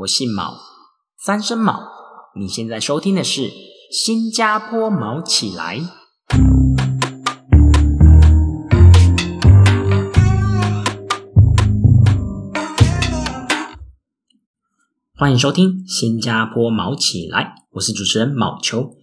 我姓毛，三声毛。你现在收听的是《新加坡毛起来》，欢迎收听《新加坡毛起来》，我是主持人毛球。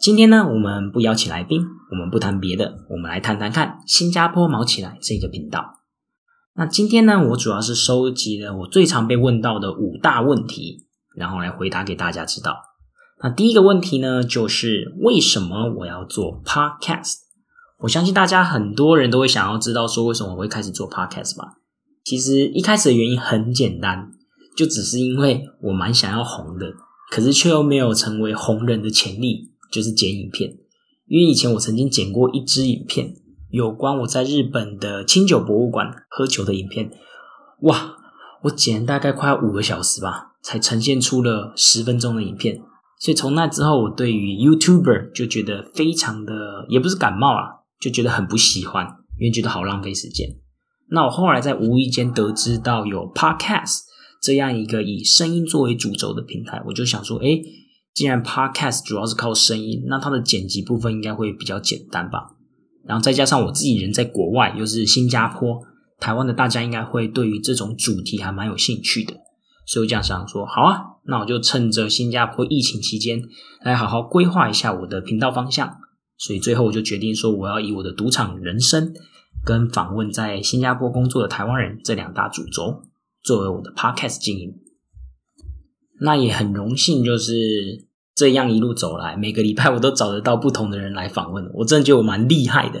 今天呢，我们不邀请来宾，我们不谈别的，我们来谈谈看《新加坡毛起来》这个频道。那今天呢，我主要是收集了我最常被问到的五大问题，然后来回答给大家知道。那第一个问题呢，就是为什么我要做 podcast？我相信大家很多人都会想要知道说为什么我会开始做 podcast 吧。其实一开始的原因很简单，就只是因为我蛮想要红的，可是却又没有成为红人的潜力，就是剪影片。因为以前我曾经剪过一支影片。有关我在日本的清酒博物馆喝酒的影片，哇！我剪大概快五个小时吧，才呈现出了十分钟的影片。所以从那之后，我对于 YouTuber 就觉得非常的，也不是感冒啊，就觉得很不喜欢，因为觉得好浪费时间。那我后来在无意间得知到有 Podcast 这样一个以声音作为主轴的平台，我就想说，哎，既然 Podcast 主要是靠声音，那它的剪辑部分应该会比较简单吧。然后再加上我自己人在国外，又是新加坡、台湾的，大家应该会对于这种主题还蛮有兴趣的，所以我这样想说，好啊，那我就趁着新加坡疫情期间来好好规划一下我的频道方向。所以最后我就决定说，我要以我的赌场人生跟访问在新加坡工作的台湾人这两大主轴作为我的 podcast 经营。那也很荣幸，就是。这样一路走来，每个礼拜我都找得到不同的人来访问，我真的觉得我蛮厉害的。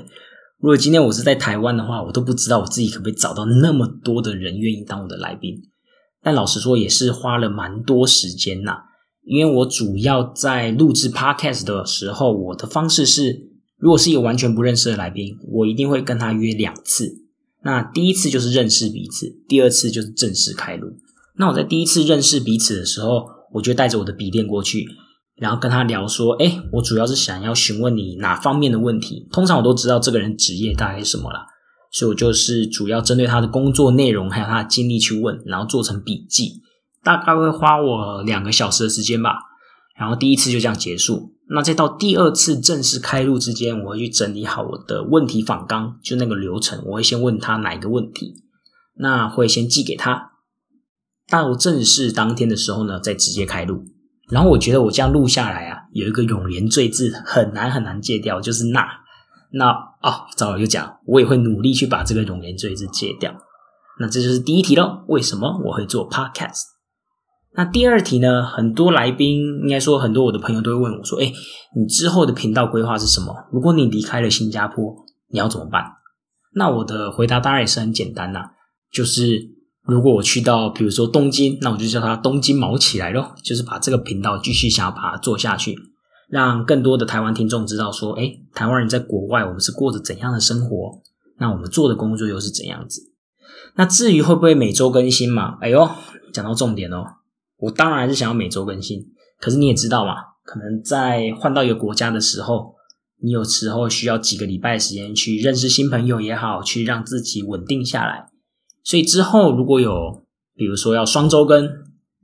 如果今天我是在台湾的话，我都不知道我自己可不可以找到那么多的人愿意当我的来宾。但老实说，也是花了蛮多时间呐。因为我主要在录制 podcast 的时候，我的方式是，如果是一个完全不认识的来宾，我一定会跟他约两次。那第一次就是认识彼此，第二次就是正式开录。那我在第一次认识彼此的时候，我就带着我的笔电过去。然后跟他聊说，哎，我主要是想要询问你哪方面的问题。通常我都知道这个人职业大概是什么了，所以我就是主要针对他的工作内容还有他的经历去问，然后做成笔记，大概会花我两个小时的时间吧。然后第一次就这样结束。那再到第二次正式开录之间，我会去整理好我的问题访纲，就那个流程，我会先问他哪一个问题，那会先寄给他，到正式当天的时候呢，再直接开录。然后我觉得我这样录下来啊，有一个永连罪字很难很难戒掉，就是那那哦，早了就讲，我也会努力去把这个永连罪字戒掉。那这就是第一题喽，为什么我会做 podcast？那第二题呢？很多来宾应该说很多我的朋友都会问我说：“哎，你之后的频道规划是什么？如果你离开了新加坡，你要怎么办？”那我的回答当然也是很简单呐，就是。如果我去到，比如说东京，那我就叫它东京毛起来咯，就是把这个频道继续想要把它做下去，让更多的台湾听众知道说，哎，台湾人在国外我们是过着怎样的生活，那我们做的工作又是怎样子？那至于会不会每周更新嘛？哎呦，讲到重点哦，我当然还是想要每周更新，可是你也知道嘛，可能在换到一个国家的时候，你有时候需要几个礼拜时间去认识新朋友也好，去让自己稳定下来。所以之后如果有，比如说要双周更，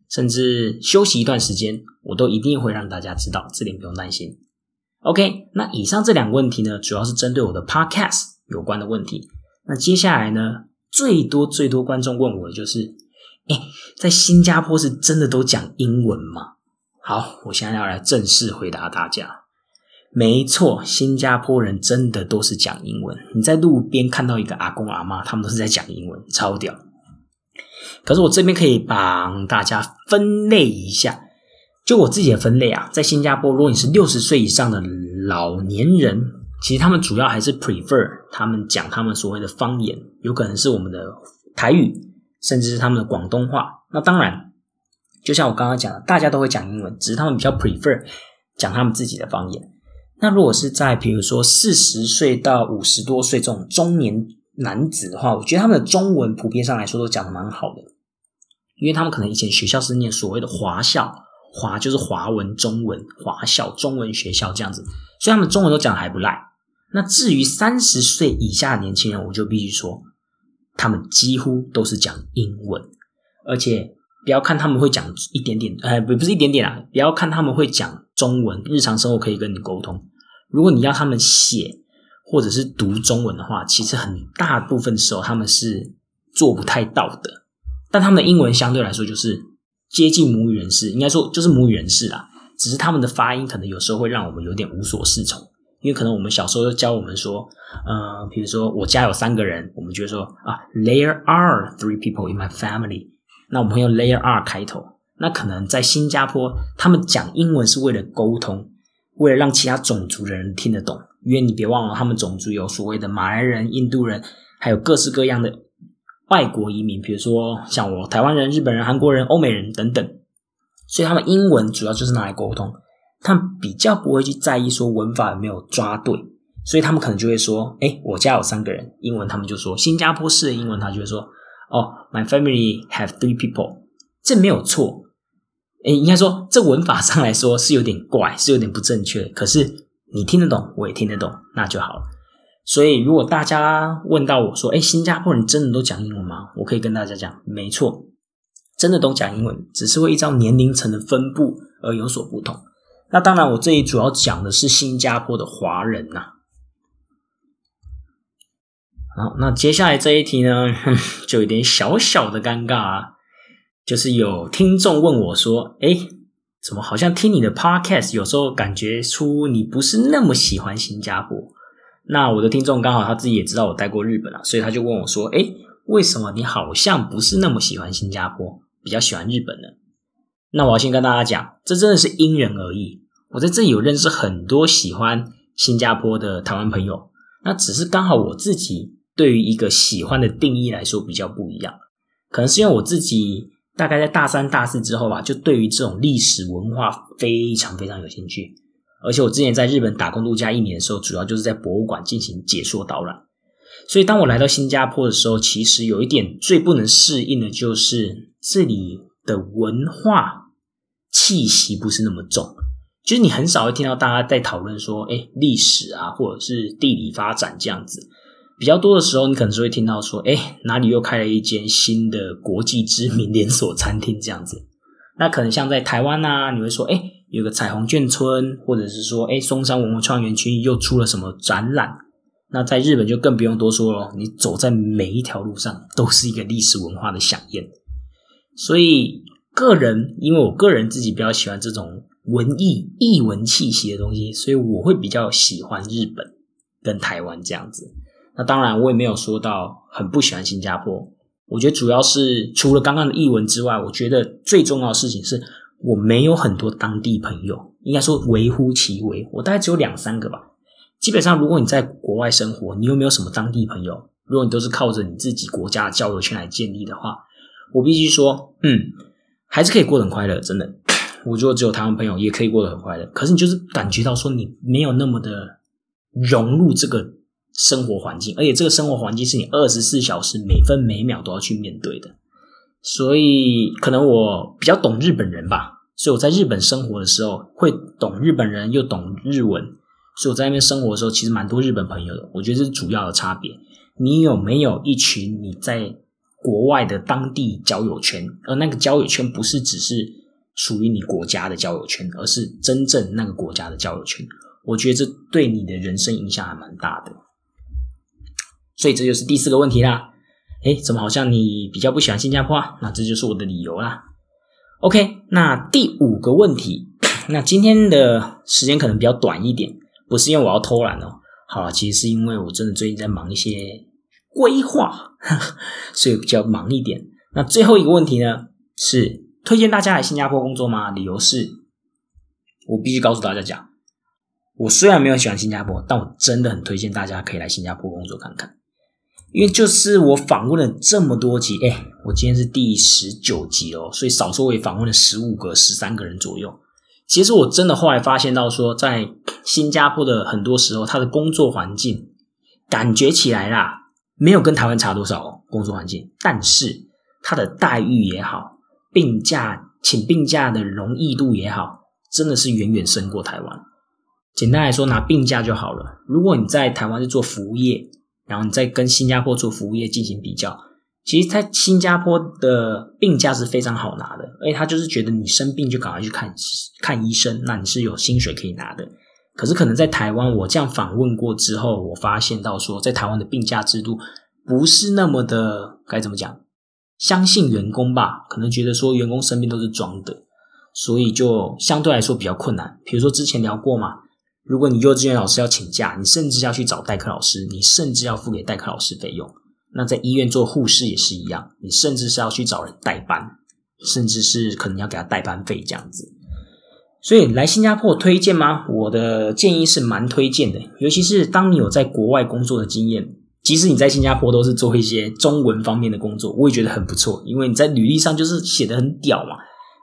甚至休息一段时间，我都一定会让大家知道，这点不用担心。OK，那以上这两个问题呢，主要是针对我的 Podcast 有关的问题。那接下来呢，最多最多观众问我的就是，哎，在新加坡是真的都讲英文吗？好，我现在要来正式回答大家。没错，新加坡人真的都是讲英文。你在路边看到一个阿公阿妈，他们都是在讲英文，超屌。可是我这边可以帮大家分类一下，就我自己的分类啊，在新加坡，如果你是六十岁以上的老年人，其实他们主要还是 prefer 他们讲他们所谓的方言，有可能是我们的台语，甚至是他们的广东话。那当然，就像我刚刚讲的，大家都会讲英文，只是他们比较 prefer 讲他们自己的方言。那如果是在比如说四十岁到五十多岁这种中年男子的话，我觉得他们的中文普遍上来说都讲的蛮好的，因为他们可能以前学校是念所谓的华校，华就是华文中文，华校中文学校这样子，所以他们中文都讲的还不赖。那至于三十岁以下的年轻人，我就必须说，他们几乎都是讲英文，而且不要看他们会讲一点点，呃，不不是一点点啊，不要看他们会讲中文，日常生活可以跟你沟通。如果你要他们写或者是读中文的话，其实很大部分时候他们是做不太到的。但他们的英文相对来说就是接近母语人士，应该说就是母语人士啦。只是他们的发音可能有时候会让我们有点无所适从，因为可能我们小时候教我们说，呃，比如说我家有三个人，我们就会说啊，There are three people in my family。那我们会用 layer R 开头，那可能在新加坡，他们讲英文是为了沟通，为了让其他种族的人听得懂。因为你别忘了，他们种族有所谓的马来人、印度人，还有各式各样的外国移民，比如说像我台湾人、日本人、韩国人、欧美人等等。所以他们英文主要就是拿来沟通，他们比较不会去在意说文法有没有抓对，所以他们可能就会说：“哎，我家有三个人。”英文他们就说新加坡式的英文，他就会说。哦，My family have three people，这没有错。诶，应该说这文法上来说是有点怪，是有点不正确。可是你听得懂，我也听得懂，那就好了。所以如果大家问到我说：“诶，新加坡人真的都讲英文吗？”我可以跟大家讲，没错，真的都讲英文，只是会依照年龄层的分布而有所不同。那当然，我这里主要讲的是新加坡的华人呐。好，那接下来这一题呢，就有点小小的尴尬啊。就是有听众问我说：“哎，怎么好像听你的 podcast，有时候感觉出你不是那么喜欢新加坡？”那我的听众刚好他自己也知道我待过日本啊，所以他就问我说：“哎，为什么你好像不是那么喜欢新加坡，比较喜欢日本呢？”那我要先跟大家讲，这真的是因人而异。我在这里有认识很多喜欢新加坡的台湾朋友，那只是刚好我自己。对于一个喜欢的定义来说比较不一样，可能是因为我自己大概在大三、大四之后吧，就对于这种历史文化非常非常有兴趣。而且我之前在日本打工度假一年的时候，主要就是在博物馆进行解说导览。所以当我来到新加坡的时候，其实有一点最不能适应的就是这里的文化气息不是那么重，就是你很少会听到大家在讨论说，哎，历史啊，或者是地理发展这样子。比较多的时候，你可能是会听到说，哎，哪里又开了一间新的国际知名连锁餐厅这样子。那可能像在台湾呐，你会说，哎，有个彩虹眷村，或者是说，哎，松山文化创园区又出了什么展览。那在日本就更不用多说了，你走在每一条路上都是一个历史文化的飨宴。所以，个人因为我个人自己比较喜欢这种文艺艺文气息的东西，所以我会比较喜欢日本跟台湾这样子。那当然，我也没有说到很不喜欢新加坡。我觉得主要是除了刚刚的译文之外，我觉得最重要的事情是我没有很多当地朋友，应该说微乎其微，我大概只有两三个吧。基本上，如果你在国外生活，你有没有什么当地朋友？如果你都是靠着你自己国家的交友圈来建立的话，我必须说，嗯，还是可以过得很快乐。真的，我如果只有台湾朋友，也可以过得很快乐。可是你就是感觉到说，你没有那么的融入这个。生活环境，而且这个生活环境是你二十四小时每分每秒都要去面对的，所以可能我比较懂日本人吧，所以我在日本生活的时候会懂日本人又懂日文，所以我在那边生活的时候其实蛮多日本朋友的，我觉得这是主要的差别。你有没有一群你在国外的当地交友圈？而那个交友圈不是只是属于你国家的交友圈，而是真正那个国家的交友圈。我觉得这对你的人生影响还蛮大的。所以这就是第四个问题啦。哎，怎么好像你比较不喜欢新加坡啊？那这就是我的理由啦。OK，那第五个问题，那今天的时间可能比较短一点，不是因为我要偷懒哦。好，其实是因为我真的最近在忙一些规划，所以比较忙一点。那最后一个问题呢，是推荐大家来新加坡工作吗？理由是，我必须告诉大家讲，我虽然没有喜欢新加坡，但我真的很推荐大家可以来新加坡工作看看。因为就是我访问了这么多集，哎，我今天是第十九集哦，所以少说我也访问了十五个、十三个人左右。其实我真的后来发现到说，在新加坡的很多时候，他的工作环境感觉起来啦，没有跟台湾差多少哦工作环境，但是他的待遇也好，病假请病假的容易度也好，真的是远远胜过台湾。简单来说，拿病假就好了。如果你在台湾是做服务业，然后你再跟新加坡做服务业进行比较，其实，在新加坡的病假是非常好拿的，而且他就是觉得你生病就赶快去看看医生，那你是有薪水可以拿的。可是，可能在台湾，我这样访问过之后，我发现到说，在台湾的病假制度不是那么的该怎么讲，相信员工吧？可能觉得说员工生病都是装的，所以就相对来说比较困难。比如说之前聊过嘛，如果你幼稚园老师要请假，你甚至要去找代课老师，你甚至要付给代课老师费用。那在医院做护士也是一样，你甚至是要去找人代班，甚至是可能要给他代班费这样子。所以来新加坡推荐吗？我的建议是蛮推荐的，尤其是当你有在国外工作的经验，即使你在新加坡都是做一些中文方面的工作，我也觉得很不错，因为你在履历上就是写的很屌嘛。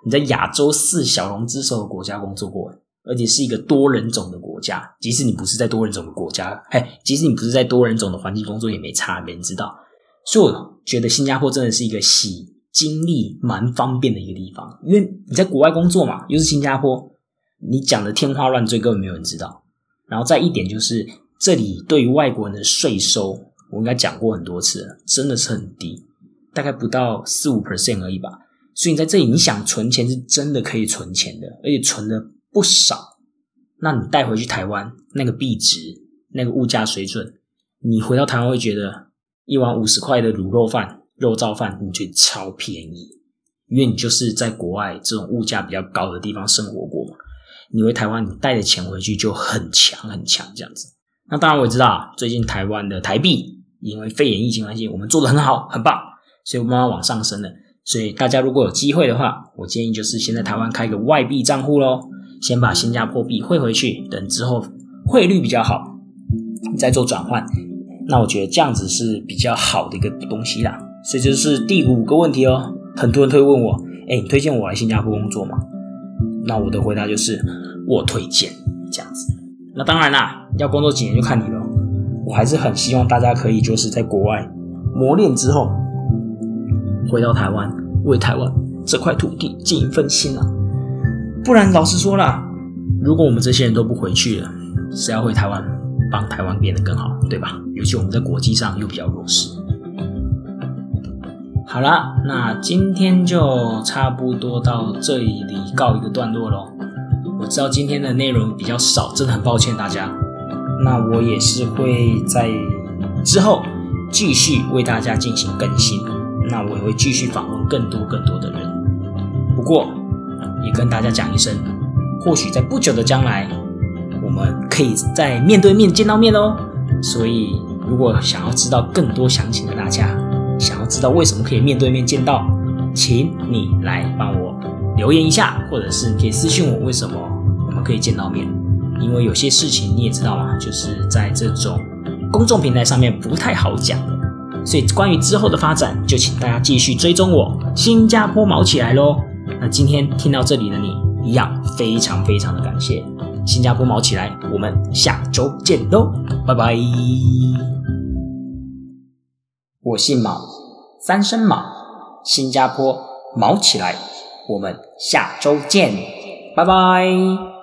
你在亚洲四小龙之首的国家工作过，而且是一个多人种的国家，即使你不是在多人种的国家，嘿，即使你不是在多人种的环境工作也没差，没人知道。所以我觉得新加坡真的是一个洗经历蛮方便的一个地方，因为你在国外工作嘛，又是新加坡，你讲的天花乱坠根本没有人知道。然后再一点就是，这里对于外国人的税收，我应该讲过很多次了，真的是很低，大概不到四五 percent 而已吧。所以你在这里，你想存钱是真的可以存钱的，而且存的不少。那你带回去台湾那个币值、那个物价水准，你回到台湾会觉得。一碗五十块的卤肉饭、肉燥饭，你觉得超便宜？因为你就是在国外这种物价比较高的地方生活过嘛。你回台湾，你带的钱回去就很强很强这样子。那当然我也知道，最近台湾的台币因为肺炎疫情关系，我们做的很好很棒，所以慢慢往上升了。所以大家如果有机会的话，我建议就是先在台湾开个外币账户喽，先把新加坡币汇回去，等之后汇率比较好，再做转换。那我觉得这样子是比较好的一个东西啦，所以这是第五个问题哦。很多人会问我，哎，你推荐我来新加坡工作吗？那我的回答就是我推荐这样子。那当然啦，要工作几年就看你了。我还是很希望大家可以就是在国外磨练之后，回到台湾为台湾这块土地尽一份心啊。不然老实说啦，如果我们这些人都不回去了，谁要回台湾？帮台湾变得更好，对吧？尤其我们在国际上又比较弱势。好了，那今天就差不多到这里告一个段落喽。我知道今天的内容比较少，真的很抱歉大家。那我也是会在之后继续为大家进行更新。那我也会继续访问更多更多的人。不过也跟大家讲一声，或许在不久的将来。我们可以在面对面见到面哦，所以如果想要知道更多详情的大家，想要知道为什么可以面对面见到，请你来帮我留言一下，或者是你可以私信我为什么我们可以见到面，因为有些事情你也知道嘛，就是在这种公众平台上面不太好讲的，所以关于之后的发展，就请大家继续追踪我，新加坡毛起来喽。那今天听到这里的你，一样非常非常的感谢。新加坡毛起来，我们下周见喽，拜拜。我姓毛，三声毛，新加坡毛起来，我们下周见，拜拜。